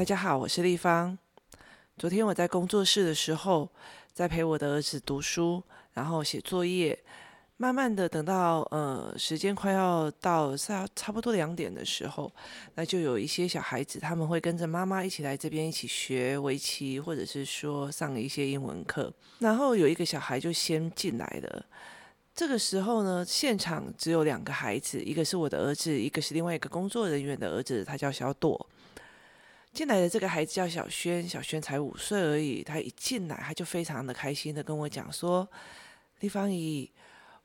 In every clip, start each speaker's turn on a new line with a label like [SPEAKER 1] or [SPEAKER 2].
[SPEAKER 1] 大家好，我是丽芳。昨天我在工作室的时候，在陪我的儿子读书，然后写作业。慢慢的，等到呃时间快要到差差不多两点的时候，那就有一些小孩子他们会跟着妈妈一起来这边一起学围棋，或者是说上一些英文课。然后有一个小孩就先进来了。这个时候呢，现场只有两个孩子，一个是我的儿子，一个是另外一个工作人员的儿子，他叫小朵。进来的这个孩子叫小轩，小轩才五岁而已。他一进来，他就非常的开心的跟我讲说：“丽芳姨。”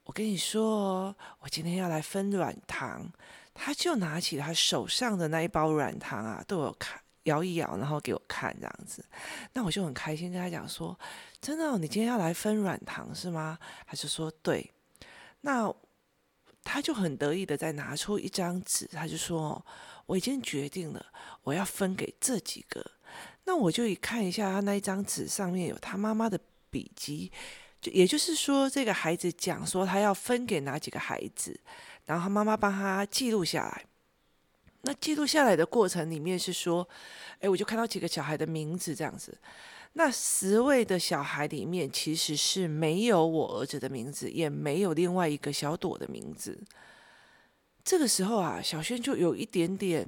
[SPEAKER 1] 我跟你说，我今天要来分软糖，他就拿起他手上的那一包软糖啊，对我看，摇一摇，然后给我看这样子。那我就很开心，跟他讲说：“真的哦，你今天要来分软糖是吗？”他就说：“对。”那他就很得意的再拿出一张纸，他就说：“我已经决定了，我要分给这几个。”那我就一看一下他那一张纸上面有他妈妈的笔记，就。也就是说，这个孩子讲说他要分给哪几个孩子，然后他妈妈帮他记录下来。那记录下来的过程里面是说，哎，我就看到几个小孩的名字这样子。那十位的小孩里面其实是没有我儿子的名字，也没有另外一个小朵的名字。这个时候啊，小轩就有一点点。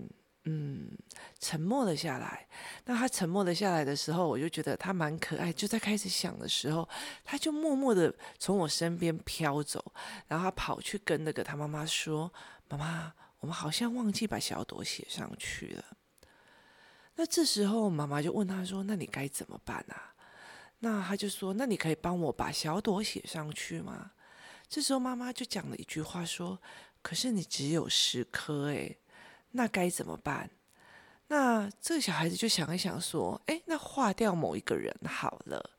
[SPEAKER 1] 嗯，沉默了下来。那他沉默了下来的时候，我就觉得他蛮可爱。就在开始想的时候，他就默默的从我身边飘走，然后他跑去跟那个他妈妈说：“妈妈，我们好像忘记把小朵写上去了。”那这时候妈妈就问他说：“那你该怎么办啊？”那他就说：“那你可以帮我把小朵写上去吗？”这时候妈妈就讲了一句话说：“可是你只有十颗诶。”那该怎么办？那这个小孩子就想一想，说：“诶，那划掉某一个人好了。”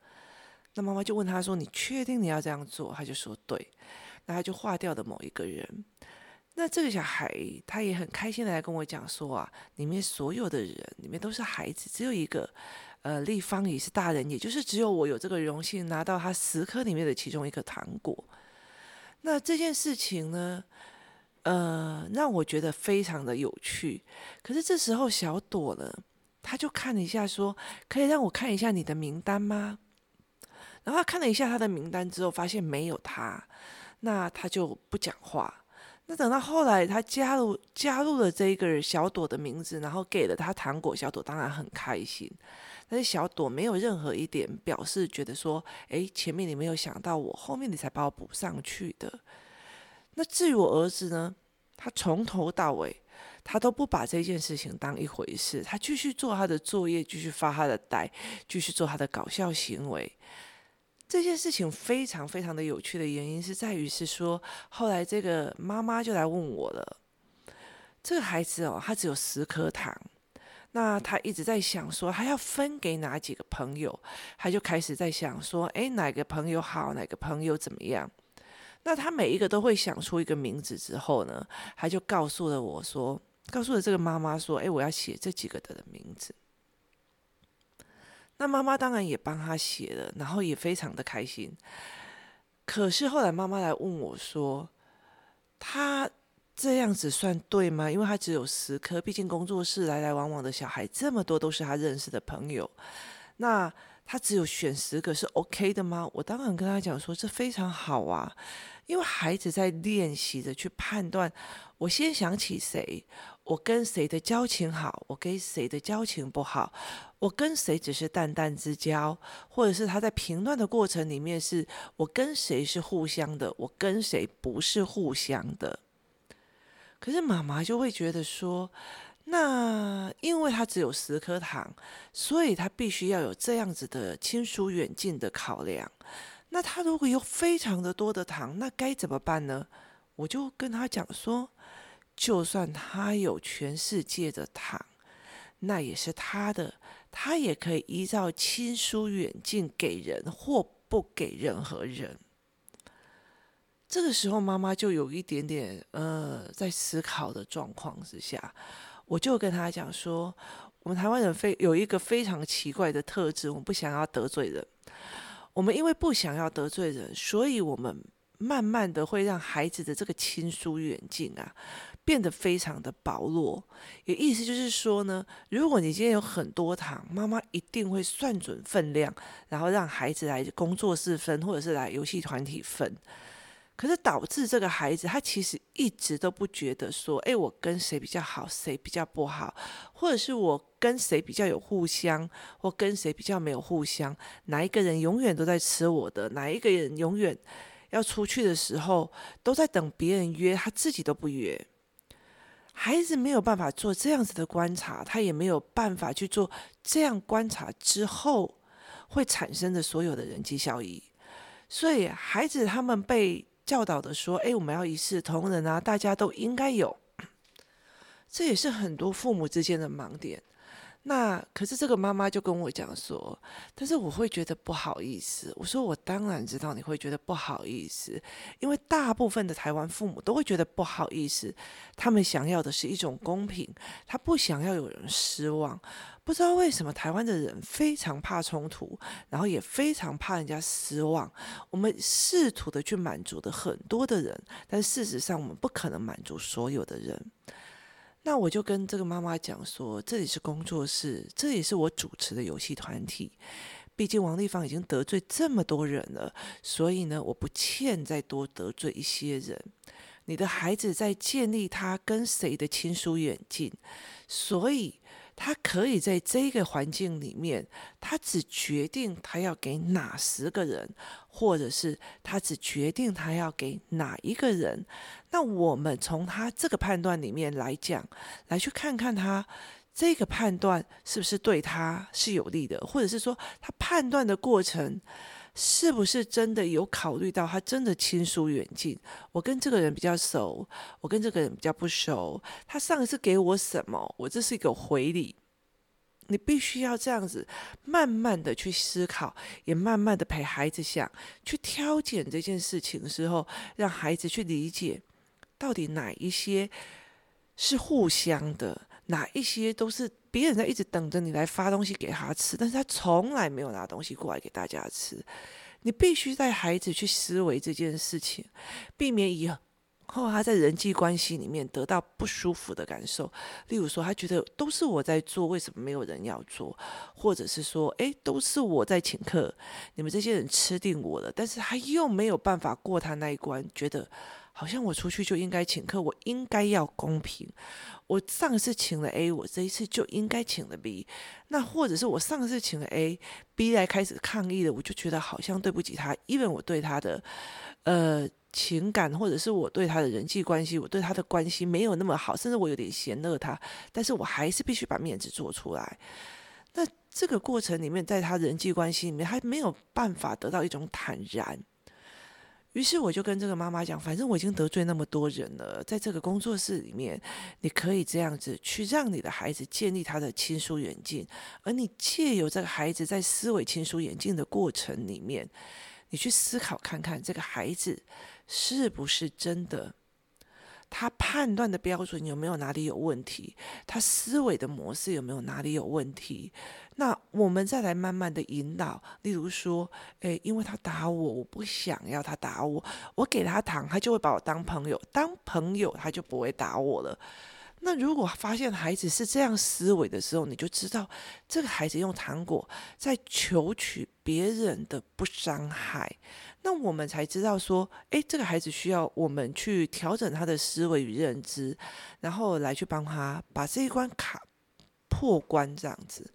[SPEAKER 1] 那妈妈就问他说：“你确定你要这样做？”他就说：“对。”那他就划掉的某一个人。那这个小孩他也很开心的来跟我讲说：“啊，里面所有的人里面都是孩子，只有一个，呃，立方也是大人，也就是只有我有这个荣幸拿到他十颗里面的其中一个糖果。”那这件事情呢？呃，让我觉得非常的有趣。可是这时候小朵呢，他就看了一下，说：“可以让我看一下你的名单吗？”然后他看了一下他的名单之后，发现没有他，那他就不讲话。那等到后来他加入加入了这一个小朵的名字，然后给了他糖果，小朵当然很开心。但是小朵没有任何一点表示，觉得说：“诶，前面你没有想到我，后面你才把我补上去的。”那至于我儿子呢，他从头到尾，他都不把这件事情当一回事，他继续做他的作业，继续发他的呆，继续做他的搞笑行为。这件事情非常非常的有趣的原因是在于是说，后来这个妈妈就来问我了，这个孩子哦，他只有十颗糖，那他一直在想说，他要分给哪几个朋友，他就开始在想说，诶，哪个朋友好，哪个朋友怎么样？那他每一个都会想出一个名字之后呢，他就告诉了我说，告诉了这个妈妈说，诶，我要写这几个的名字。那妈妈当然也帮他写了，然后也非常的开心。可是后来妈妈来问我说，他这样子算对吗？因为他只有十颗，毕竟工作室来来往往的小孩这么多，都是他认识的朋友。那他只有选十个是 OK 的吗？我当然跟他讲说，这非常好啊，因为孩子在练习着去判断，我先想起谁，我跟谁的交情好，我跟谁的交情不好，我跟谁只是淡淡之交，或者是他在评断的过程里面，是我跟谁是互相的，我跟谁不是互相的。可是妈妈就会觉得说，那因为他只有十颗糖，所以他必须要有这样子的亲疏远近的考量。那他如果有非常的多的糖，那该怎么办呢？我就跟他讲说，就算他有全世界的糖，那也是他的，他也可以依照亲疏远近给人或不给任何人。这个时候，妈妈就有一点点呃，在思考的状况之下。我就跟他讲说，我们台湾人非有一个非常奇怪的特质，我们不想要得罪人。我们因为不想要得罪人，所以我们慢慢的会让孩子的这个亲疏远近啊，变得非常的薄弱。也意思就是说呢，如果你今天有很多糖，妈妈一定会算准分量，然后让孩子来工作室分，或者是来游戏团体分。可是导致这个孩子，他其实一直都不觉得说，哎，我跟谁比较好，谁比较不好，或者是我跟谁比较有互相，或跟谁比较没有互相，哪一个人永远都在吃我的，哪一个人永远要出去的时候都在等别人约，他自己都不约。孩子没有办法做这样子的观察，他也没有办法去做这样观察之后会产生的所有的人际效益，所以孩子他们被。教导的说：“哎，我们要一视同仁啊，大家都应该有。”这也是很多父母之间的盲点。那可是这个妈妈就跟我讲说：“但是我会觉得不好意思。”我说：“我当然知道你会觉得不好意思，因为大部分的台湾父母都会觉得不好意思。他们想要的是一种公平，他不想要有人失望。”不知道为什么台湾的人非常怕冲突，然后也非常怕人家失望。我们试图的去满足的很多的人，但事实上我们不可能满足所有的人。那我就跟这个妈妈讲说，这里是工作室，这也是我主持的游戏团体。毕竟王丽芳已经得罪这么多人了，所以呢，我不欠再多得罪一些人。你的孩子在建立他跟谁的亲疏远近，所以。他可以在这个环境里面，他只决定他要给哪十个人，或者是他只决定他要给哪一个人。那我们从他这个判断里面来讲，来去看看他这个判断是不是对他是有利的，或者是说他判断的过程。是不是真的有考虑到他真的亲疏远近？我跟这个人比较熟，我跟这个人比较不熟。他上一次给我什么？我这是一个回礼。你必须要这样子慢慢的去思考，也慢慢的陪孩子想，去挑拣这件事情的时候，让孩子去理解到底哪一些是互相的，哪一些都是。别人在一直等着你来发东西给他吃，但是他从来没有拿东西过来给大家吃。你必须带孩子去思维这件事情，避免以后他在人际关系里面得到不舒服的感受。例如说，他觉得都是我在做，为什么没有人要做？或者是说，诶，都是我在请客，你们这些人吃定我了，但是他又没有办法过他那一关，觉得。好像我出去就应该请客，我应该要公平。我上次请了 A，我这一次就应该请了 B。那或者是我上次请了 A，B 来开始抗议了，我就觉得好像对不起他，因为我对他的呃情感，或者是我对他的人际关系，我对他的关系没有那么好，甚至我有点嫌恶他，但是我还是必须把面子做出来。那这个过程里面，在他人际关系里面，还没有办法得到一种坦然。于是我就跟这个妈妈讲，反正我已经得罪那么多人了，在这个工作室里面，你可以这样子去让你的孩子建立他的亲疏远近，而你借由这个孩子在思维亲疏远近的过程里面，你去思考看看这个孩子是不是真的。他判断的标准有没有哪里有问题？他思维的模式有没有哪里有问题？那我们再来慢慢的引导，例如说，诶，因为他打我，我不想要他打我，我给他糖，他就会把我当朋友，当朋友他就不会打我了。那如果发现孩子是这样思维的时候，你就知道这个孩子用糖果在求取别人的不伤害。那我们才知道说，诶，这个孩子需要我们去调整他的思维与认知，然后来去帮他把这一关卡破关这样子。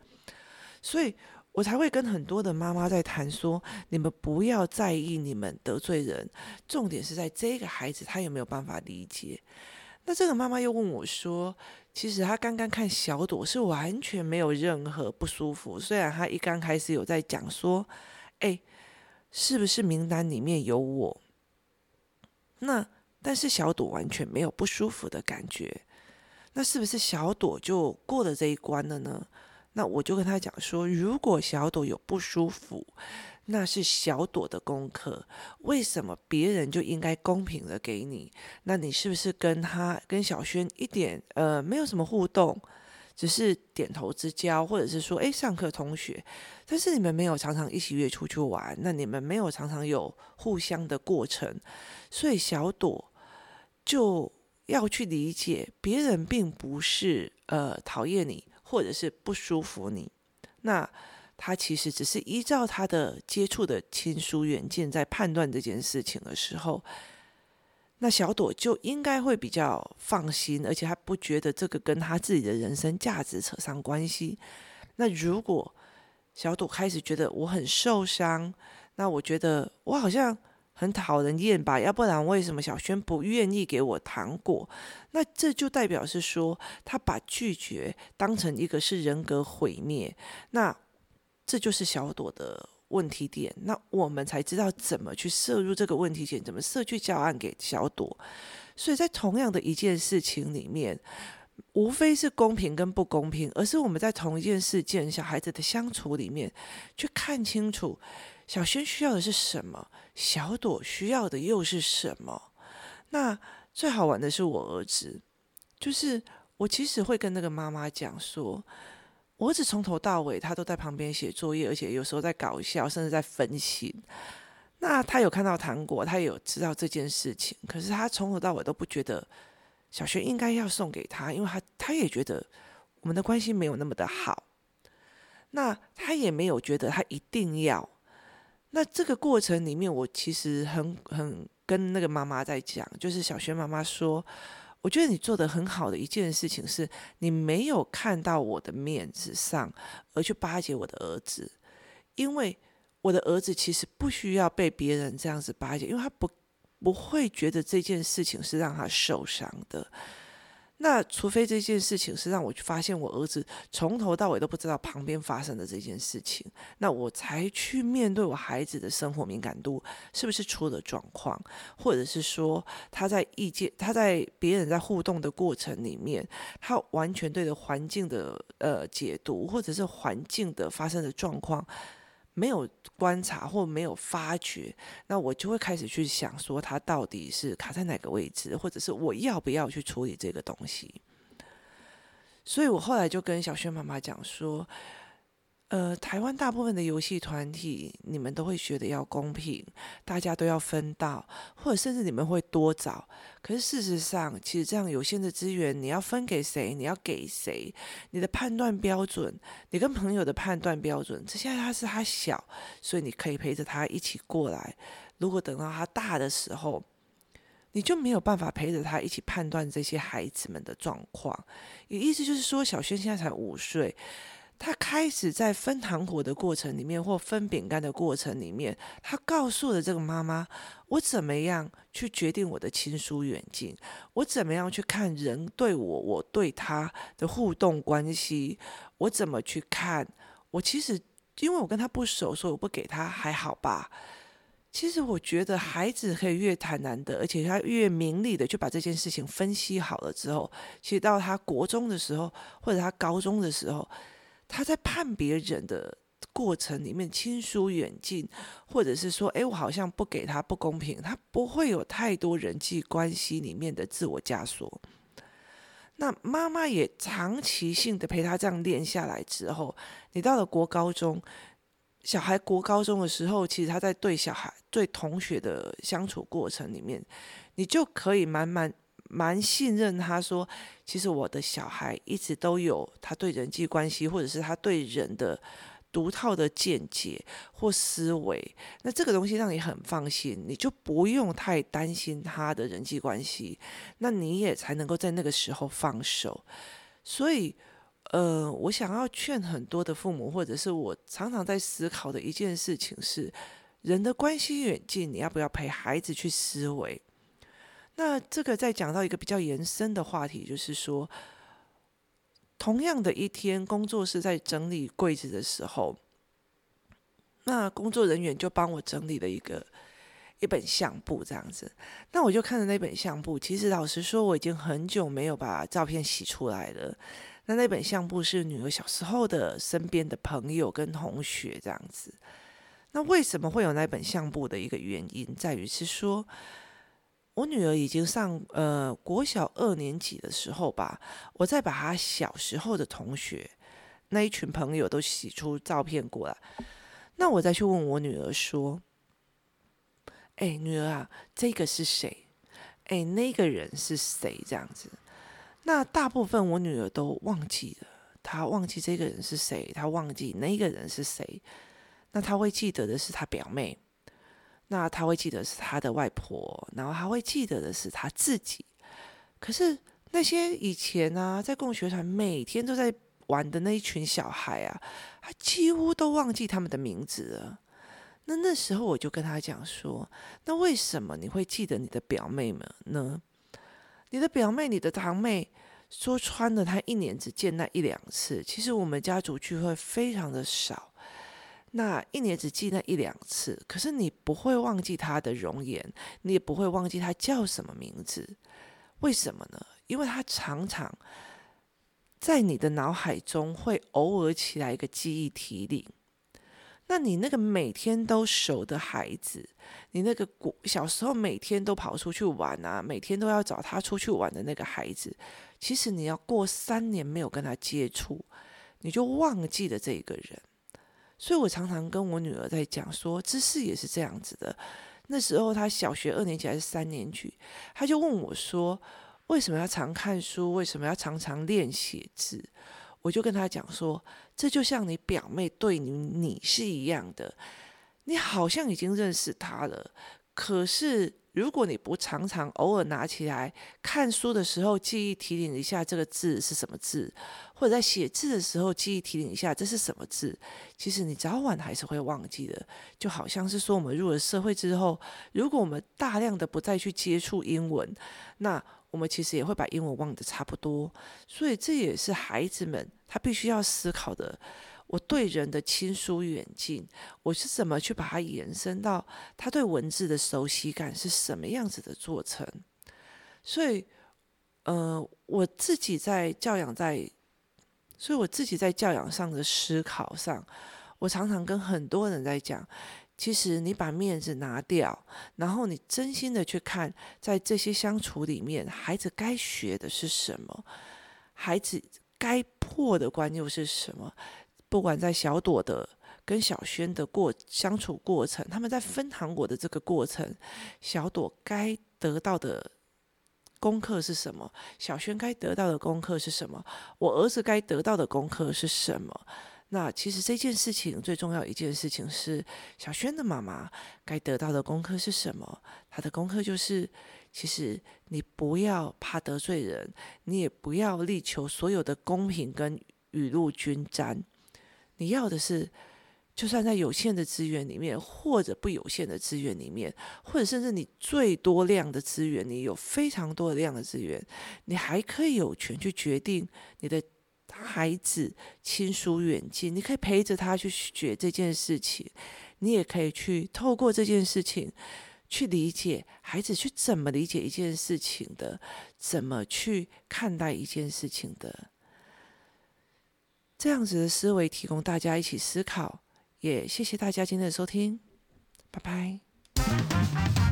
[SPEAKER 1] 所以我才会跟很多的妈妈在谈说，你们不要在意你们得罪人，重点是在这个孩子他有没有办法理解。那这个妈妈又问我说，其实她刚刚看小朵是完全没有任何不舒服，虽然她一刚开始有在讲说，诶。是不是名单里面有我？那但是小朵完全没有不舒服的感觉，那是不是小朵就过了这一关了呢？那我就跟她讲说，如果小朵有不舒服，那是小朵的功课。为什么别人就应该公平的给你？那你是不是跟他跟小轩一点呃没有什么互动？只是点头之交，或者是说，诶，上课同学，但是你们没有常常一起约出去玩，那你们没有常常有互相的过程，所以小朵就要去理解，别人并不是呃讨厌你，或者是不舒服你，那他其实只是依照他的接触的亲疏远近，在判断这件事情的时候。那小朵就应该会比较放心，而且他不觉得这个跟他自己的人生价值扯上关系。那如果小朵开始觉得我很受伤，那我觉得我好像很讨人厌吧？要不然为什么小轩不愿意给我糖果？那这就代表是说他把拒绝当成一个是人格毁灭。那这就是小朵的。问题点，那我们才知道怎么去摄入这个问题点，怎么设去教案给小朵。所以在同样的一件事情里面，无非是公平跟不公平，而是我们在同一件事件小孩子的相处里面，去看清楚小轩需要的是什么，小朵需要的又是什么。那最好玩的是我儿子，就是我其实会跟那个妈妈讲说。我儿子从头到尾，他都在旁边写作业，而且有时候在搞笑，甚至在分析。那他有看到糖果，他有知道这件事情，可是他从头到尾都不觉得小轩应该要送给他，因为他他也觉得我们的关系没有那么的好。那他也没有觉得他一定要。那这个过程里面，我其实很很跟那个妈妈在讲，就是小轩妈妈说。我觉得你做的很好的一件事情是，你没有看到我的面子上而去巴结我的儿子，因为我的儿子其实不需要被别人这样子巴结，因为他不不会觉得这件事情是让他受伤的。那除非这件事情是让我发现我儿子从头到尾都不知道旁边发生的这件事情，那我才去面对我孩子的生活敏感度是不是出了状况，或者是说他在意见，他在别人在互动的过程里面，他完全对着环境的呃解读，或者是环境的发生的状况。没有观察或没有发觉，那我就会开始去想说，他到底是卡在哪个位置，或者是我要不要去处理这个东西。所以我后来就跟小轩妈妈讲说。呃，台湾大部分的游戏团体，你们都会觉得要公平，大家都要分到，或者甚至你们会多找。可是事实上，其实这样有限的资源，你要分给谁？你要给谁？你的判断标准，你跟朋友的判断标准，这现在他是他小，所以你可以陪着他一起过来。如果等到他大的时候，你就没有办法陪着他一起判断这些孩子们的状况。也意思就是说，小轩现在才五岁。他开始在分糖果的过程里面，或分饼干的过程里面，他告诉了这个妈妈：我怎么样去决定我的亲疏远近？我怎么样去看人对我，我对他的互动关系？我怎么去看？我其实因为我跟他不熟，所以我不给他还好吧。其实我觉得孩子可以越坦然的，而且他越明理的去把这件事情分析好了之后，其实到他国中的时候，或者他高中的时候。他在判别人的过程里面，亲疏远近，或者是说，哎，我好像不给他不公平，他不会有太多人际关系里面的自我枷锁。那妈妈也长期性的陪他这样练下来之后，你到了国高中，小孩国高中的时候，其实他在对小孩、对同学的相处过程里面，你就可以慢慢。蛮信任他说，其实我的小孩一直都有他对人际关系，或者是他对人的独套的见解或思维。那这个东西让你很放心，你就不用太担心他的人际关系，那你也才能够在那个时候放手。所以，呃，我想要劝很多的父母，或者是我常常在思考的一件事情是，人的关系远近，你要不要陪孩子去思维？那这个再讲到一个比较延伸的话题，就是说，同样的一天，工作室在整理柜子的时候，那工作人员就帮我整理了一个一本相簿，这样子。那我就看着那本相簿，其实老实说，我已经很久没有把照片洗出来了。那那本相簿是女儿小时候的身边的朋友跟同学这样子。那为什么会有那本相簿的一个原因，在于是说。我女儿已经上呃国小二年级的时候吧，我再把她小时候的同学那一群朋友都洗出照片过来，那我再去问我女儿说：“哎，女儿啊，这个是谁？哎，那个人是谁？这样子。”那大部分我女儿都忘记了，她忘记这个人是谁，她忘记那个人是谁。那她会记得的是她表妹。那他会记得是他的外婆，然后他会记得的是他自己。可是那些以前啊，在共学团每天都在玩的那一群小孩啊，他几乎都忘记他们的名字了。那那时候我就跟他讲说：“那为什么你会记得你的表妹们呢？你的表妹、你的堂妹，说穿了，她一年只见那一两次。其实我们家族聚会非常的少。”那一年只记那一两次，可是你不会忘记他的容颜，你也不会忘记他叫什么名字，为什么呢？因为他常常在你的脑海中会偶尔起来一个记忆提领。那你那个每天都熟的孩子，你那个小时候每天都跑出去玩啊，每天都要找他出去玩的那个孩子，其实你要过三年没有跟他接触，你就忘记了这一个人。所以我常常跟我女儿在讲说，知识也是这样子的。那时候她小学二年级还是三年级，她就问我说：“为什么要常看书？为什么要常常练写字？”我就跟她讲说：“这就像你表妹对你你是一样的，你好像已经认识她了，可是。”如果你不常常偶尔拿起来看书的时候，记忆提醒一下这个字是什么字，或者在写字的时候记忆提醒一下这是什么字，其实你早晚还是会忘记的。就好像是说，我们入了社会之后，如果我们大量的不再去接触英文，那我们其实也会把英文忘得差不多。所以这也是孩子们他必须要思考的。我对人的亲疏远近，我是怎么去把它延伸到他对文字的熟悉感是什么样子的做成？所以，呃，我自己在教养在，所以我自己在教养上的思考上，我常常跟很多人在讲，其实你把面子拿掉，然后你真心的去看，在这些相处里面，孩子该学的是什么？孩子该破的关又是什么？不管在小朵的跟小轩的过相处过程，他们在分糖果的这个过程，小朵该得到的功课是什么？小轩该得到的功课是什么？我儿子该得到的功课是什么？那其实这件事情最重要一件事情是，小轩的妈妈该得到的功课是什么？他的功课就是，其实你不要怕得罪人，你也不要力求所有的公平跟雨露均沾。你要的是，就算在有限的资源里面，或者不有限的资源里面，或者甚至你最多量的资源，你有非常多的量的资源，你还可以有权去决定你的孩子亲疏远近。你可以陪着他去学这件事情，你也可以去透过这件事情去理解孩子去怎么理解一件事情的，怎么去看待一件事情的。这样子的思维提供大家一起思考，也谢谢大家今天的收听，拜拜。